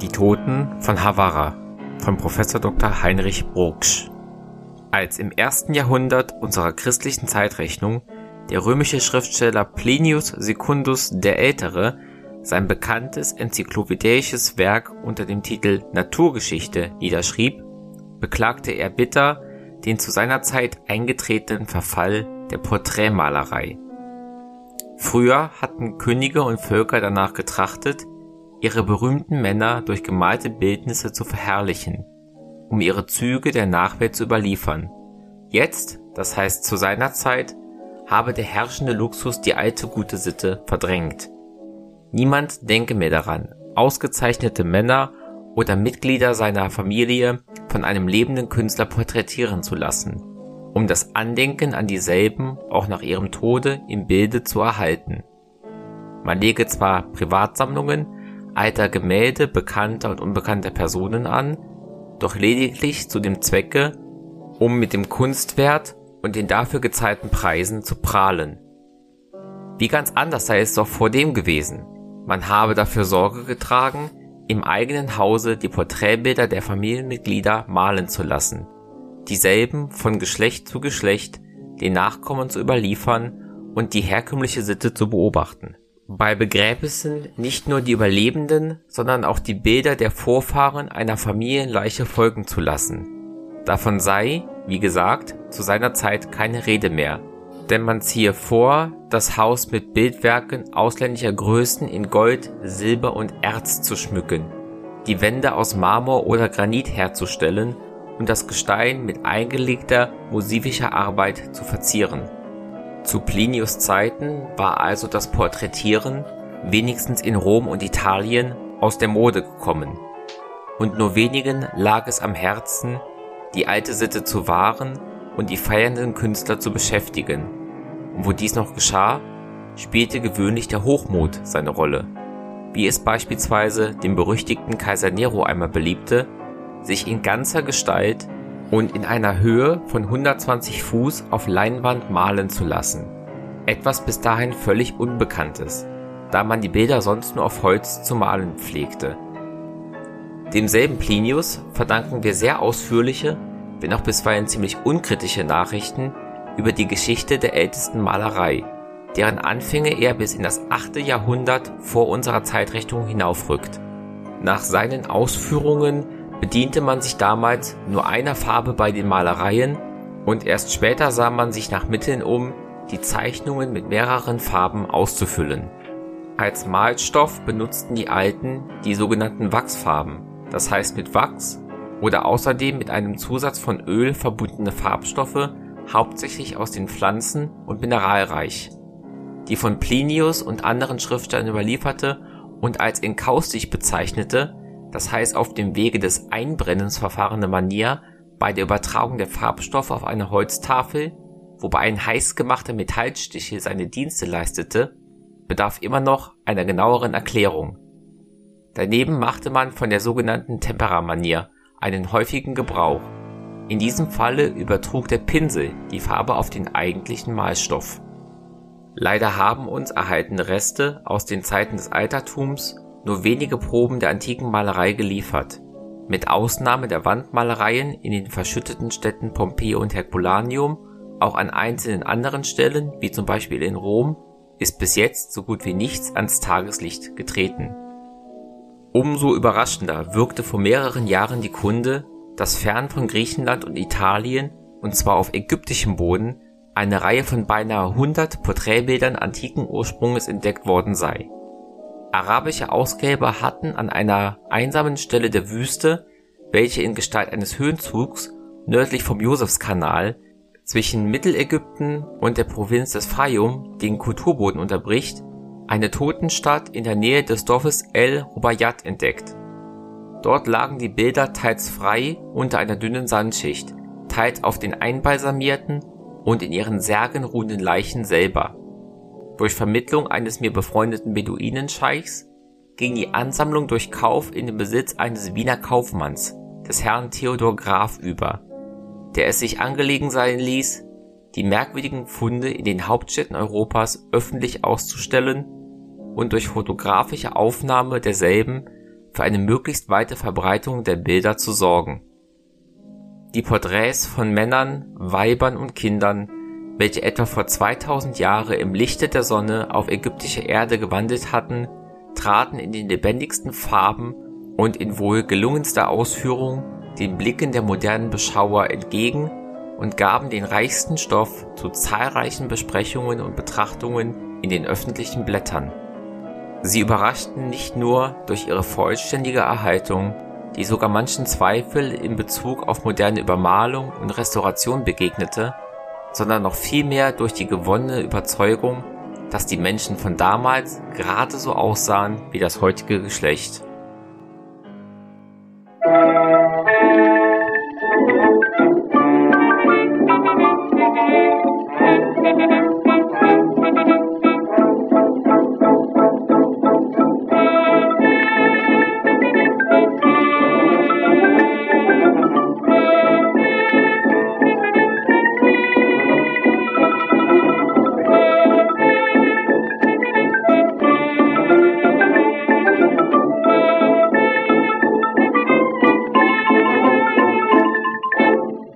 Die Toten von Havara von Prof. Dr. Heinrich Brugsch. Als im ersten Jahrhundert unserer christlichen Zeitrechnung der römische Schriftsteller Plinius Secundus der Ältere sein bekanntes enzyklopädisches Werk unter dem Titel Naturgeschichte niederschrieb, beklagte er bitter den zu seiner Zeit eingetretenen Verfall der Porträtmalerei. Früher hatten Könige und Völker danach getrachtet, ihre berühmten Männer durch gemalte Bildnisse zu verherrlichen, um ihre Züge der Nachwelt zu überliefern. Jetzt, das heißt zu seiner Zeit, habe der herrschende Luxus die alte gute Sitte verdrängt. Niemand denke mehr daran, ausgezeichnete Männer oder Mitglieder seiner Familie von einem lebenden Künstler porträtieren zu lassen, um das Andenken an dieselben auch nach ihrem Tode im Bilde zu erhalten. Man lege zwar Privatsammlungen alter Gemälde bekannter und unbekannter Personen an, doch lediglich zu dem Zwecke, um mit dem Kunstwert und den dafür gezahlten Preisen zu prahlen. Wie ganz anders sei es doch vor dem gewesen. Man habe dafür Sorge getragen, im eigenen Hause die Porträtbilder der Familienmitglieder malen zu lassen, dieselben von Geschlecht zu Geschlecht den Nachkommen zu überliefern und die herkömmliche Sitte zu beobachten bei Begräbnissen nicht nur die Überlebenden, sondern auch die Bilder der Vorfahren einer Familienleiche folgen zu lassen. Davon sei, wie gesagt, zu seiner Zeit keine Rede mehr, denn man ziehe vor, das Haus mit Bildwerken ausländischer Größen in Gold, Silber und Erz zu schmücken, die Wände aus Marmor oder Granit herzustellen und das Gestein mit eingelegter musivischer Arbeit zu verzieren zu Plinius Zeiten war also das Porträtieren, wenigstens in Rom und Italien, aus der Mode gekommen, und nur wenigen lag es am Herzen, die alte Sitte zu wahren und die feiernden Künstler zu beschäftigen. Und wo dies noch geschah, spielte gewöhnlich der Hochmut seine Rolle, wie es beispielsweise dem berüchtigten Kaiser Nero einmal beliebte, sich in ganzer Gestalt und in einer Höhe von 120 Fuß auf Leinwand malen zu lassen. Etwas bis dahin völlig Unbekanntes, da man die Bilder sonst nur auf Holz zu malen pflegte. Demselben Plinius verdanken wir sehr ausführliche, wenn auch bisweilen ziemlich unkritische Nachrichten über die Geschichte der ältesten Malerei, deren Anfänge er bis in das 8. Jahrhundert vor unserer Zeitrechnung hinaufrückt. Nach seinen Ausführungen bediente man sich damals nur einer Farbe bei den Malereien und erst später sah man sich nach Mitteln um, die Zeichnungen mit mehreren Farben auszufüllen. Als Malstoff benutzten die Alten die sogenannten Wachsfarben, das heißt mit Wachs oder außerdem mit einem Zusatz von Öl verbundene Farbstoffe, hauptsächlich aus den Pflanzen und Mineralreich. Die von Plinius und anderen Schriftstellern überlieferte und als enkaustisch bezeichnete das heißt auf dem Wege des Einbrennens verfahrene Manier bei der Übertragung der Farbstoffe auf eine Holztafel, wobei ein heiß gemachter Metallstichel seine Dienste leistete, bedarf immer noch einer genaueren Erklärung. Daneben machte man von der sogenannten Temperamanier einen häufigen Gebrauch. In diesem Falle übertrug der Pinsel die Farbe auf den eigentlichen Malstoff. Leider haben uns erhaltene Reste aus den Zeiten des Altertums nur wenige Proben der antiken Malerei geliefert. Mit Ausnahme der Wandmalereien in den verschütteten Städten Pompeji und Herculaneum, auch an einzelnen anderen Stellen, wie zum Beispiel in Rom, ist bis jetzt so gut wie nichts ans Tageslicht getreten. Umso überraschender wirkte vor mehreren Jahren die Kunde, dass fern von Griechenland und Italien, und zwar auf ägyptischem Boden, eine Reihe von beinahe 100 Porträtbildern antiken Ursprungs entdeckt worden sei Arabische Ausgräber hatten an einer einsamen Stelle der Wüste, welche in Gestalt eines Höhenzugs nördlich vom Josefskanal zwischen Mittelägypten und der Provinz des Fayum den Kulturboden unterbricht, eine Totenstadt in der Nähe des Dorfes El Rubaiyat entdeckt. Dort lagen die Bilder teils frei unter einer dünnen Sandschicht, teils auf den einbalsamierten und in ihren Särgen ruhenden Leichen selber durch Vermittlung eines mir befreundeten Beduinenscheichs ging die Ansammlung durch Kauf in den Besitz eines Wiener Kaufmanns, des Herrn Theodor Graf über, der es sich angelegen sein ließ, die merkwürdigen Funde in den Hauptstädten Europas öffentlich auszustellen und durch fotografische Aufnahme derselben für eine möglichst weite Verbreitung der Bilder zu sorgen. Die Porträts von Männern, Weibern und Kindern, welche etwa vor 2000 Jahre im Lichte der Sonne auf ägyptische Erde gewandelt hatten, traten in den lebendigsten Farben und in wohl gelungenster Ausführung den Blicken der modernen Beschauer entgegen und gaben den reichsten Stoff zu zahlreichen Besprechungen und Betrachtungen in den öffentlichen Blättern. Sie überraschten nicht nur durch ihre vollständige Erhaltung, die sogar manchen Zweifel in Bezug auf moderne Übermalung und Restauration begegnete, sondern noch vielmehr durch die gewonnene Überzeugung, dass die Menschen von damals gerade so aussahen wie das heutige Geschlecht